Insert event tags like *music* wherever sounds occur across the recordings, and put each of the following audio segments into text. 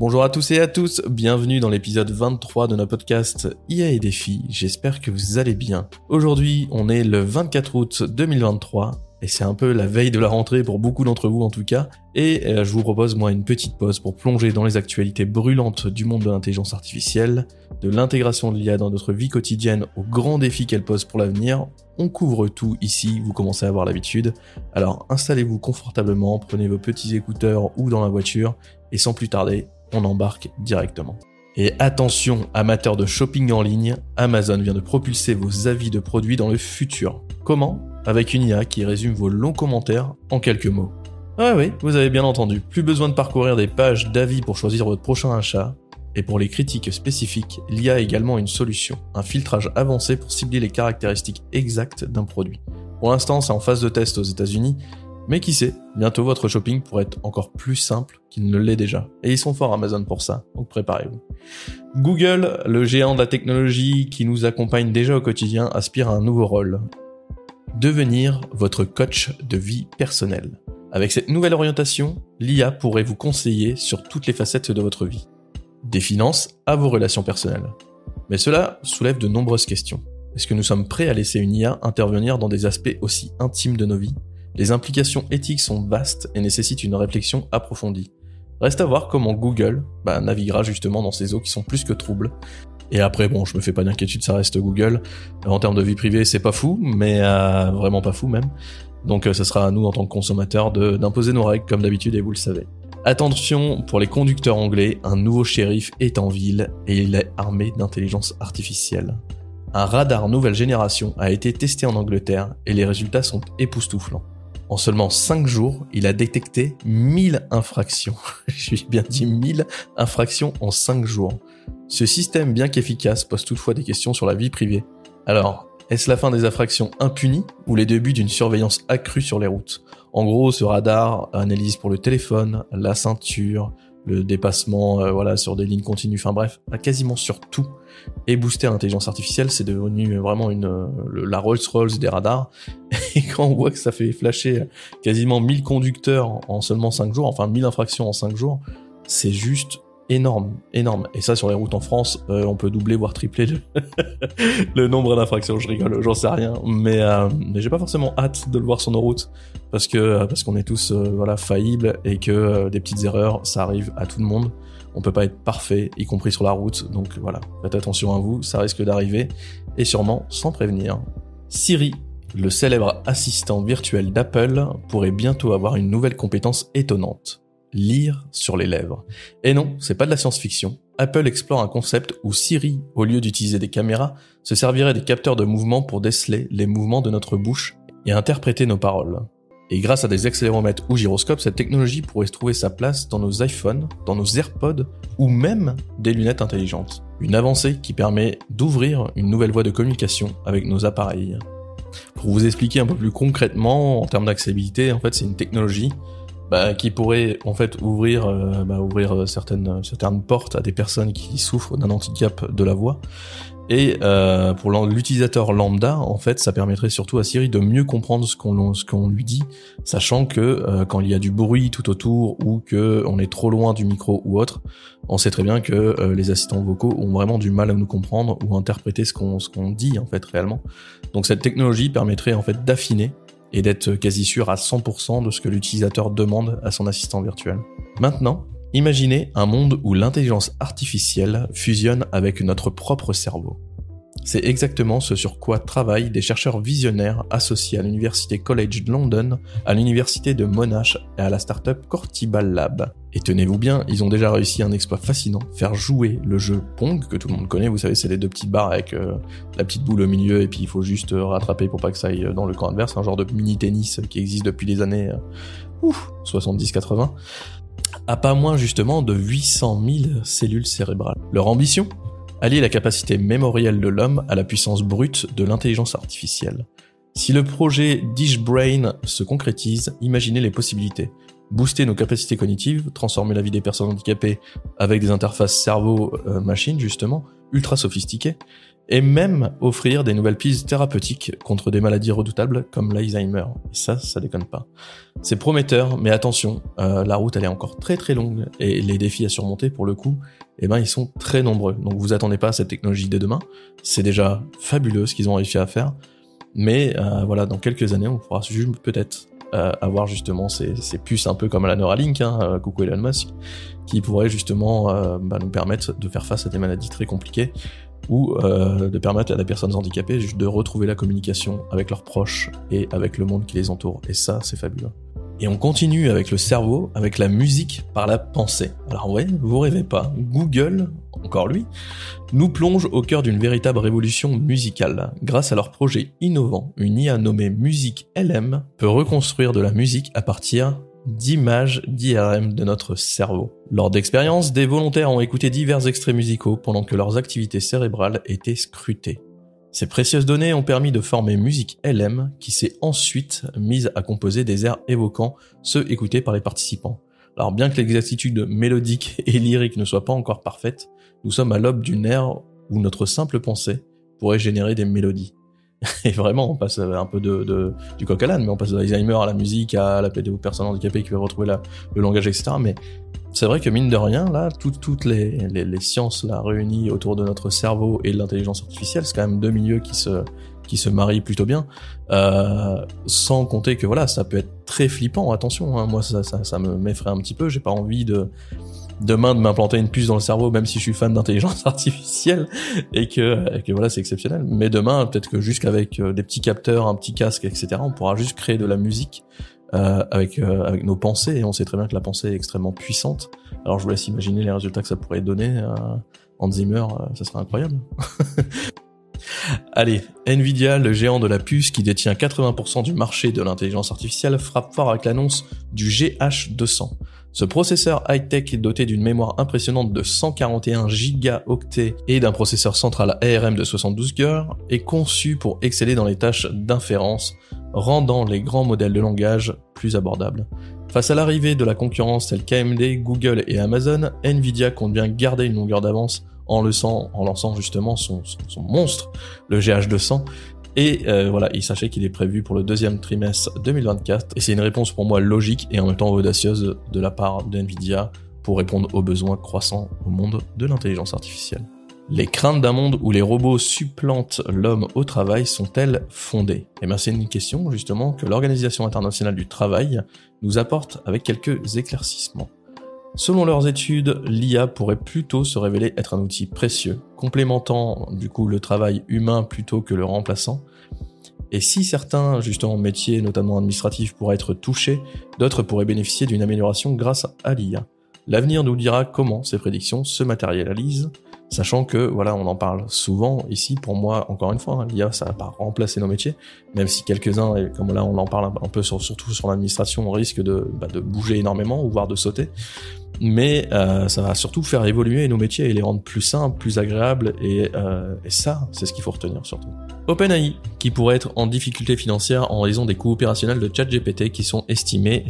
Bonjour à tous et à tous, bienvenue dans l'épisode 23 de notre podcast IA et défis, j'espère que vous allez bien. Aujourd'hui on est le 24 août 2023 et c'est un peu la veille de la rentrée pour beaucoup d'entre vous en tout cas, et euh, je vous propose moi une petite pause pour plonger dans les actualités brûlantes du monde de l'intelligence artificielle, de l'intégration de l'IA dans notre vie quotidienne aux grands défis qu'elle pose pour l'avenir. On couvre tout ici, vous commencez à avoir l'habitude. Alors installez-vous confortablement, prenez vos petits écouteurs ou dans la voiture, et sans plus tarder, on embarque directement. Et attention, amateurs de shopping en ligne, Amazon vient de propulser vos avis de produits dans le futur. Comment? Avec une IA qui résume vos longs commentaires en quelques mots. Ah oui, vous avez bien entendu, plus besoin de parcourir des pages d'avis pour choisir votre prochain achat. Et pour les critiques spécifiques, l'IA a également une solution, un filtrage avancé pour cibler les caractéristiques exactes d'un produit. Pour l'instant, c'est en phase de test aux États-Unis, mais qui sait, bientôt votre shopping pourrait être encore plus simple qu'il ne l'est déjà. Et ils sont forts Amazon pour ça, donc préparez-vous. Google, le géant de la technologie qui nous accompagne déjà au quotidien, aspire à un nouveau rôle. Devenir votre coach de vie personnelle. Avec cette nouvelle orientation, l'IA pourrait vous conseiller sur toutes les facettes de votre vie. Des finances à vos relations personnelles. Mais cela soulève de nombreuses questions. Est-ce que nous sommes prêts à laisser une IA intervenir dans des aspects aussi intimes de nos vies? Les implications éthiques sont vastes et nécessitent une réflexion approfondie. Reste à voir comment Google bah, naviguera justement dans ces eaux qui sont plus que troubles. Et après, bon, je me fais pas d'inquiétude, ça reste Google. En termes de vie privée, c'est pas fou, mais euh, vraiment pas fou même. Donc euh, ce sera à nous en tant que consommateurs d'imposer nos règles comme d'habitude et vous le savez. Attention, pour les conducteurs anglais, un nouveau shérif est en ville et il est armé d'intelligence artificielle. Un radar nouvelle génération a été testé en Angleterre et les résultats sont époustouflants. En seulement 5 jours, il a détecté 1000 infractions. *laughs* J'ai bien dit 1000 infractions en 5 jours. Ce système, bien qu'efficace, pose toutefois des questions sur la vie privée. Alors, est-ce la fin des infractions impunies ou les débuts d'une surveillance accrue sur les routes? En gros, ce radar analyse pour le téléphone, la ceinture, le dépassement euh, voilà sur des lignes continues enfin bref quasiment sur tout et booster l'intelligence artificielle c'est devenu vraiment une la Rolls-Royce des radars et quand on voit que ça fait flasher quasiment 1000 conducteurs en seulement 5 jours enfin 1000 infractions en 5 jours c'est juste énorme, énorme. Et ça, sur les routes en France, euh, on peut doubler, voire tripler *laughs* le, nombre d'infractions. Je rigole, j'en sais rien. Mais, euh, mais j'ai pas forcément hâte de le voir sur nos routes. Parce que euh, parce qu'on est tous voilà faillibles et que des petites erreurs, ça arrive à tout le monde. On peut pas être parfait, y compris sur la route. Donc voilà, faites attention à vous, ça risque d'arriver. Et sûrement sans prévenir. Siri le célèbre assistant virtuel d'Apple pourrait bientôt avoir une nouvelle compétence étonnante lire sur les lèvres. Et non, c'est pas de la science-fiction. Apple explore un concept où Siri, au lieu d'utiliser des caméras, se servirait des capteurs de mouvement pour déceler les mouvements de notre bouche et interpréter nos paroles. Et grâce à des accéléromètres ou gyroscopes, cette technologie pourrait trouver sa place dans nos iPhones, dans nos AirPods ou même des lunettes intelligentes. Une avancée qui permet d'ouvrir une nouvelle voie de communication avec nos appareils. Pour vous expliquer un peu plus concrètement en termes d'accessibilité, en fait c'est une technologie bah, qui pourrait en fait ouvrir, euh, bah, euh, certaines, certaines portes à des personnes qui souffrent d'un handicap de la voix. Et euh, pour l'utilisateur lambda, en fait, ça permettrait surtout à Siri de mieux comprendre ce qu'on lui dit, sachant que euh, quand il y a du bruit tout autour ou que on est trop loin du micro ou autre, on sait très bien que les assistants vocaux ont vraiment du mal à nous comprendre ou interpréter ce qu'on ce qu'on dit en fait réellement. Donc cette technologie permettrait en fait d'affiner et d'être quasi sûr à 100% de ce que l'utilisateur demande à son assistant virtuel. Maintenant, imaginez un monde où l'intelligence artificielle fusionne avec notre propre cerveau. C'est exactement ce sur quoi travaillent des chercheurs visionnaires associés à l'Université College de London, à l'Université de Monash et à la startup Cortibal Lab. Et tenez-vous bien, ils ont déjà réussi un exploit fascinant, faire jouer le jeu Pong, que tout le monde connaît, vous savez, c'est les deux petites barres avec euh, la petite boule au milieu, et puis il faut juste euh, rattraper pour pas que ça aille euh, dans le camp adverse, un genre de mini-tennis qui existe depuis les années 70-80, à pas moins justement de 800 000 cellules cérébrales. Leur ambition? Allier la capacité mémorielle de l'homme à la puissance brute de l'intelligence artificielle. Si le projet DishBrain se concrétise, imaginez les possibilités. Booster nos capacités cognitives, transformer la vie des personnes handicapées avec des interfaces cerveau-machine justement, ultra sophistiquées, et même offrir des nouvelles pistes thérapeutiques contre des maladies redoutables comme l'Alzheimer. Et ça, ça déconne pas. C'est prometteur, mais attention, euh, la route elle est encore très très longue et les défis à surmonter pour le coup, eh ben ils sont très nombreux. Donc vous attendez pas à cette technologie dès demain. C'est déjà fabuleux ce qu'ils ont réussi à faire, mais euh, voilà, dans quelques années, on pourra peut-être euh, avoir justement ces, ces, puces un peu comme la Neuralink, hein, euh, coucou Elon Musk, qui pourraient justement euh, bah, nous permettre de faire face à des maladies très compliquées ou de permettre à des personnes handicapées de retrouver la communication avec leurs proches et avec le monde qui les entoure. Et ça, c'est fabuleux. Et on continue avec le cerveau, avec la musique par la pensée. Alors ouais, vous rêvez pas, Google, encore lui, nous plonge au cœur d'une véritable révolution musicale. Grâce à leur projet innovant, une IA nommée Musique LM peut reconstruire de la musique à partir d'images d'IRM de notre cerveau. Lors d'expériences, des volontaires ont écouté divers extraits musicaux pendant que leurs activités cérébrales étaient scrutées. Ces précieuses données ont permis de former Musique LM qui s'est ensuite mise à composer des airs évoquant ceux écoutés par les participants. Alors bien que l'exactitude mélodique et lyrique ne soit pas encore parfaite, nous sommes à l'aube d'une ère où notre simple pensée pourrait générer des mélodies. *laughs* Et vraiment, on passe un peu de, du coq à l'âne, mais on passe de l'Alzheimer à la musique, à la aux personnes handicapées qui veulent retrouver le langage, etc. Mais c'est vrai que mine de rien, là, toutes les, les, sciences là réunies autour de notre cerveau et de l'intelligence artificielle, c'est quand même deux milieux qui se qui se marient plutôt bien. Euh, sans compter que voilà, ça peut être très flippant. Attention, hein, moi ça, ça, ça me m'effraie un petit peu. J'ai pas envie de demain de m'implanter une puce dans le cerveau, même si je suis fan d'intelligence *laughs* artificielle et que, et que voilà, c'est exceptionnel. Mais demain, peut-être que jusqu'avec euh, des petits capteurs, un petit casque, etc., on pourra juste créer de la musique euh, avec, euh, avec nos pensées, et on sait très bien que la pensée est extrêmement puissante. Alors je vous laisse imaginer les résultats que ça pourrait donner. Euh, Hans Zimmer, euh, ça serait incroyable. *laughs* Allez, Nvidia, le géant de la puce qui détient 80% du marché de l'intelligence artificielle, frappe fort avec l'annonce du GH200. Ce processeur high-tech doté d'une mémoire impressionnante de 141 gigaoctets et d'un processeur central ARM de 72 cœurs est conçu pour exceller dans les tâches d'inférence, rendant les grands modèles de langage plus abordables. Face à l'arrivée de la concurrence telle qu'AMD, Google et Amazon, Nvidia compte bien garder une longueur d'avance en, lançant justement son, son, monstre, le GH200, et euh, voilà, il sachez qu'il est prévu pour le deuxième trimestre 2024. Et c'est une réponse pour moi logique et en même temps audacieuse de la part de Nvidia pour répondre aux besoins croissants au monde de l'intelligence artificielle. Les craintes d'un monde où les robots supplantent l'homme au travail sont-elles fondées? Eh bien c'est une question justement que l'Organisation internationale du travail nous apporte avec quelques éclaircissements. Selon leurs études, l'IA pourrait plutôt se révéler être un outil précieux, complémentant du coup le travail humain plutôt que le remplaçant. Et si certains justement métiers, notamment administratifs, pourraient être touchés, d'autres pourraient bénéficier d'une amélioration grâce à l'IA. L'avenir nous dira comment ces prédictions se matérialisent, sachant que voilà, on en parle souvent ici. Pour moi, encore une fois, hein, l'IA ça va pas remplacer nos métiers, même si quelques-uns, comme là on en parle un peu surtout sur l'administration, on risque de, bah, de bouger énormément ou voire de sauter mais euh, ça va surtout faire évoluer nos métiers et les rendre plus simples, plus agréables, et, euh, et ça, c'est ce qu'il faut retenir surtout. OpenAI, qui pourrait être en difficulté financière en raison des coûts opérationnels de ChatGPT qui sont estimés,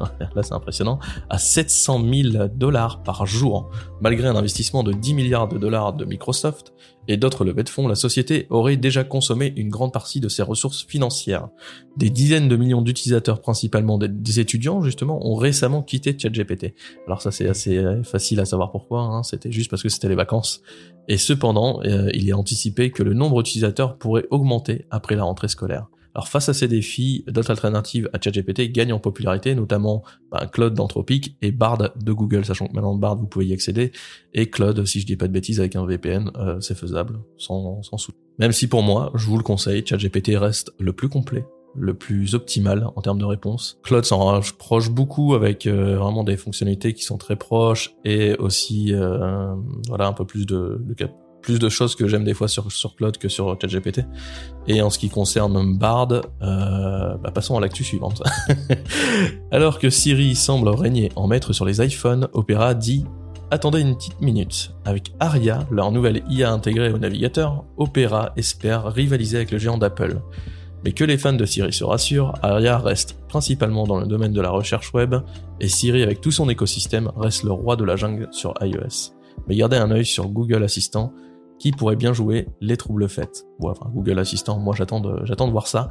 *laughs* là c'est impressionnant, à 700 000 dollars par jour. Malgré un investissement de 10 milliards de dollars de Microsoft, et d'autres levées de fonds, la société aurait déjà consommé une grande partie de ses ressources financières. Des dizaines de millions d'utilisateurs, principalement des étudiants justement, ont récemment quitté ChatGPT. Alors ça c'est assez euh, facile à savoir pourquoi, hein. c'était juste parce que c'était les vacances. Et cependant, euh, il est anticipé que le nombre d'utilisateurs pourrait augmenter après la rentrée scolaire. Alors face à ces défis, d'autres alternatives à ChatGPT gagnent en popularité, notamment bah, Claude d'Anthropic et Bard de Google, sachant que maintenant Bard vous pouvez y accéder, et Claude, si je dis pas de bêtises, avec un VPN, euh, c'est faisable, sans, sans souci. Même si pour moi, je vous le conseille, ChatGPT reste le plus complet, le plus optimal en termes de réponse. Claude s'en rapproche beaucoup avec euh, vraiment des fonctionnalités qui sont très proches et aussi euh, voilà un peu plus de, de plus de choses que j'aime des fois sur, sur que sur ChatGPT. Et en ce qui concerne Bard, euh, bah passons à l'actu suivante. *laughs* Alors que Siri semble régner en maître sur les iPhones, Opera dit Attendez une petite minute. Avec Aria, leur nouvelle IA intégrée au navigateur, Opera espère rivaliser avec le géant d'Apple. Mais que les fans de Siri se rassurent, Aria reste principalement dans le domaine de la recherche web, et Siri avec tout son écosystème reste le roi de la jungle sur iOS. Mais gardez un œil sur Google Assistant, qui pourrait bien jouer les troubles faits. Google Assistant, moi j'attends de, j'attends de voir ça.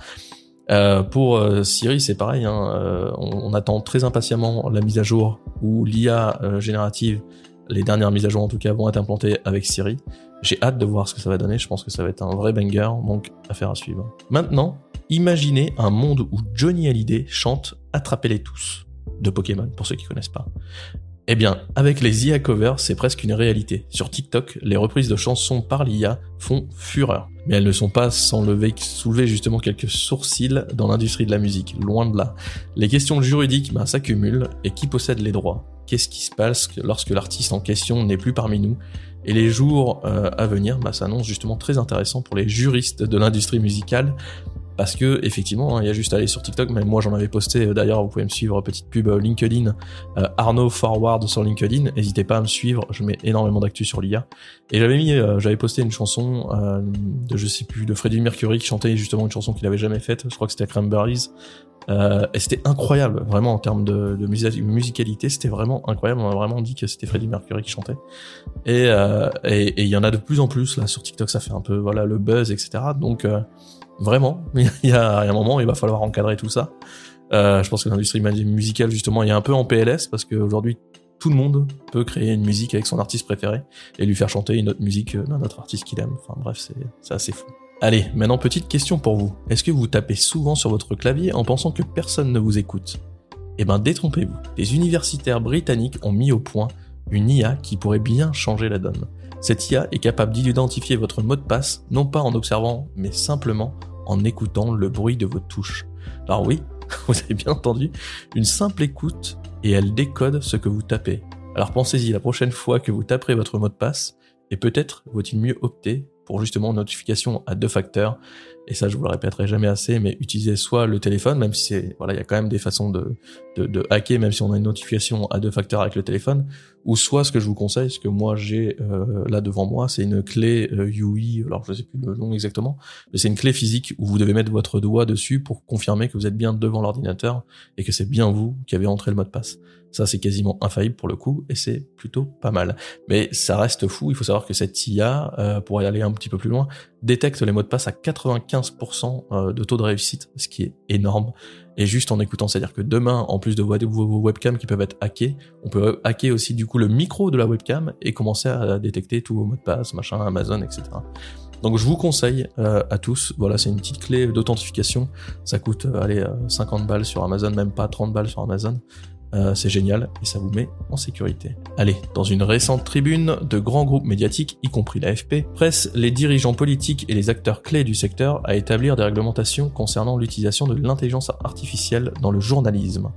Euh, pour euh, Siri, c'est pareil. Hein, euh, on, on, attend très impatiemment la mise à jour où l'IA générative, les dernières mises à jour en tout cas, vont être implantées avec Siri. J'ai hâte de voir ce que ça va donner. Je pense que ça va être un vrai banger, donc affaire à suivre. Maintenant, imaginez un monde où Johnny Hallyday chante Attrapez-les tous de Pokémon, pour ceux qui connaissent pas. Eh bien, avec les IA covers, c'est presque une réalité. Sur TikTok, les reprises de chansons par l'IA font fureur. Mais elles ne sont pas sans lever, soulever justement quelques sourcils dans l'industrie de la musique, loin de là. Les questions juridiques ben, s'accumulent, et qui possède les droits? Qu'est-ce qui se passe lorsque l'artiste en question n'est plus parmi nous? Et les jours euh, à venir ben, s'annoncent justement très intéressants pour les juristes de l'industrie musicale, parce que effectivement, hein, il y a juste à aller sur TikTok, même moi j'en avais posté, euh, d'ailleurs vous pouvez me suivre, petite pub euh, LinkedIn, euh, Arnaud Forward sur LinkedIn, n'hésitez pas à me suivre, je mets énormément d'actu sur l'IA. Et j'avais mis, j'avais posté une chanson de je sais plus, de Freddie Mercury qui chantait justement une chanson qu'il avait jamais faite, je crois que c'était Cranberries, euh, et c'était incroyable, vraiment en termes de, musicalité, c'était vraiment incroyable. On a vraiment dit que c'était Freddie Mercury qui chantait. Et il euh, et, y en a de plus en plus là sur TikTok, ça fait un peu voilà le buzz, etc. Donc euh, Vraiment, *laughs* il y, a, un moment, il va falloir encadrer tout ça. Euh, je pense que l'industrie musicale, justement, est un peu en PLS parce qu'aujourd'hui, tout le monde peut créer une musique avec son artiste préféré et lui faire chanter une autre musique d'un autre artiste qu'il aime. Enfin bref, c'est assez fou. Allez, maintenant petite question pour vous. Est-ce que vous tapez souvent sur votre clavier en pensant que personne ne vous écoute? Eh ben détrompez-vous. Des universitaires britanniques ont mis au point une IA qui pourrait bien changer la donne. Cette IA est capable d'identifier votre mot de passe, non pas en observant, mais simplement en écoutant le bruit de vos touches. Alors oui, *laughs* vous avez bien entendu, une simple écoute et elle décode ce que vous tapez. Alors pensez-y la prochaine fois que vous taperez votre mot de passe, et peut-être vaut-il mieux opter pour justement notification à deux facteurs. Et ça, je vous le répéterai jamais assez, mais utilisez soit le téléphone, même si c'est, voilà, il y a quand même des façons de, de, de, hacker, même si on a une notification à deux facteurs avec le téléphone, ou soit ce que je vous conseille, ce que moi j'ai euh, là devant moi, c'est une clé euh, UI, alors je sais plus le nom exactement, mais c'est une clé physique où vous devez mettre votre doigt dessus pour confirmer que vous êtes bien devant l'ordinateur et que c'est bien vous qui avez entré le mot de passe. Ça, c'est quasiment infaillible pour le coup, et c'est plutôt pas mal. Mais ça reste fou, il faut savoir que cette IA, euh, pour aller un petit peu plus loin, détecte les mots de passe à 95% euh, de taux de réussite, ce qui est énorme. Et juste en écoutant, c'est-à-dire que demain, en plus de vos webcams qui peuvent être hackés, on peut hacker aussi du coup le micro de la webcam et commencer à détecter tous vos mots de passe, machin, Amazon, etc. Donc je vous conseille euh, à tous, voilà, c'est une petite clé d'authentification. Ça coûte, allez, 50 balles sur Amazon, même pas 30 balles sur Amazon. Euh, c'est génial et ça vous met en sécurité. Allez, dans une récente tribune, de grands groupes médiatiques, y compris l'AFP, pressent les dirigeants politiques et les acteurs clés du secteur à établir des réglementations concernant l'utilisation de l'intelligence artificielle dans le journalisme.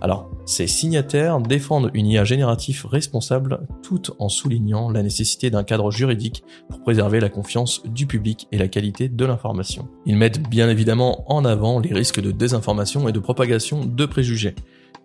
Alors, ces signataires défendent une IA générative responsable tout en soulignant la nécessité d'un cadre juridique pour préserver la confiance du public et la qualité de l'information. Ils mettent bien évidemment en avant les risques de désinformation et de propagation de préjugés.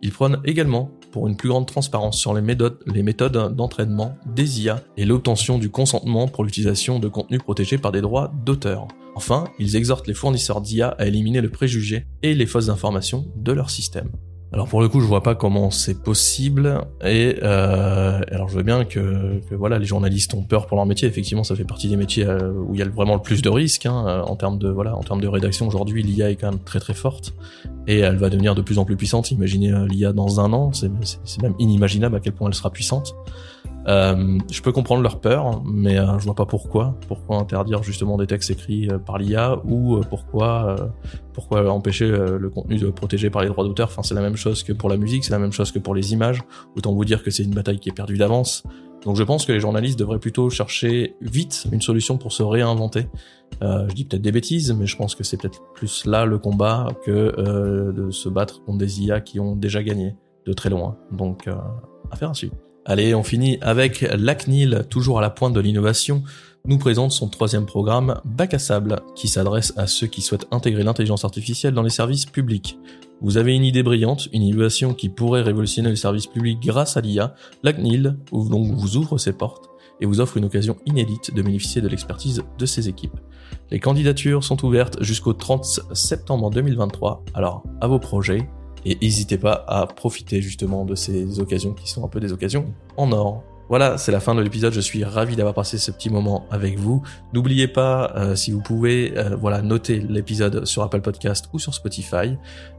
Il prône également pour une plus grande transparence sur les méthodes, les méthodes d'entraînement des IA et l'obtention du consentement pour l'utilisation de contenus protégés par des droits d'auteur. Enfin, ils exhortent les fournisseurs d'IA à éliminer le préjugé et les fausses informations de leur système. Alors pour le coup, je vois pas comment c'est possible. Et euh, alors je veux bien que, voilà, les journalistes ont peur pour leur métier. Effectivement, ça fait partie des métiers euh, où il y a vraiment le plus de risques hein, euh, en termes de voilà, en termes de rédaction. Aujourd'hui, l'IA est quand même très très forte et elle va devenir de plus en plus puissante. Imaginez l'IA dans un an, c'est même inimaginable à quel point elle sera puissante. Euh, je peux comprendre leur peur, mais euh, je vois pas pourquoi. Pourquoi interdire justement des textes écrits euh, par l'IA ou pourquoi pourquoi empêcher le contenu de protégé par les droits d'auteur? Enfin, c'est la même chose que pour la musique, c'est la même chose que pour les images. Autant vous dire que c'est une bataille qui est perdue d'avance. Donc je pense que les journalistes devraient plutôt chercher vite une solution pour se réinventer. Je dis peut-être des bêtises, mais je pense que c'est peut-être plus là le combat que de se battre contre des IA qui ont déjà gagné de très loin. Donc euh, affaire à suivre. Allez, on finit avec l'ACNIL, toujours à la pointe de l'innovation, nous présente son troisième programme Bac à sable, qui s'adresse à ceux qui souhaitent intégrer l'intelligence artificielle dans les services publics. Vous avez une idée brillante, une innovation qui pourrait révolutionner les services publics grâce à l'IA, l'ACNIL vous ouvre ses portes et vous offre une occasion inédite de bénéficier de l'expertise de ses équipes. Les candidatures sont ouvertes jusqu'au 30 septembre 2023, alors à vos projets, et n'hésitez pas à profiter justement de ces occasions qui sont un peu des occasions en or. Voilà, c'est la fin de l'épisode. Je suis ravi d'avoir passé ce petit moment avec vous. N'oubliez pas, euh, si vous pouvez, euh, voilà, noter l'épisode sur Apple Podcast ou sur Spotify.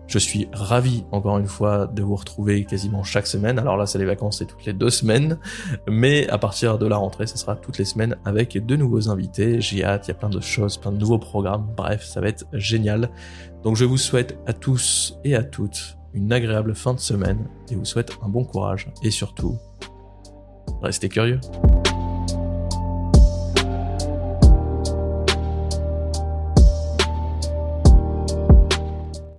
Je suis ravi, encore une fois, de vous retrouver quasiment chaque semaine. Alors là, c'est les vacances, c'est toutes les deux semaines. Mais à partir de la rentrée, ce sera toutes les semaines avec de nouveaux invités. J'ai hâte, il y a plein de choses, plein de nouveaux programmes. Bref, ça va être génial. Donc je vous souhaite à tous et à toutes une agréable fin de semaine et vous souhaite un bon courage et surtout Restez curieux.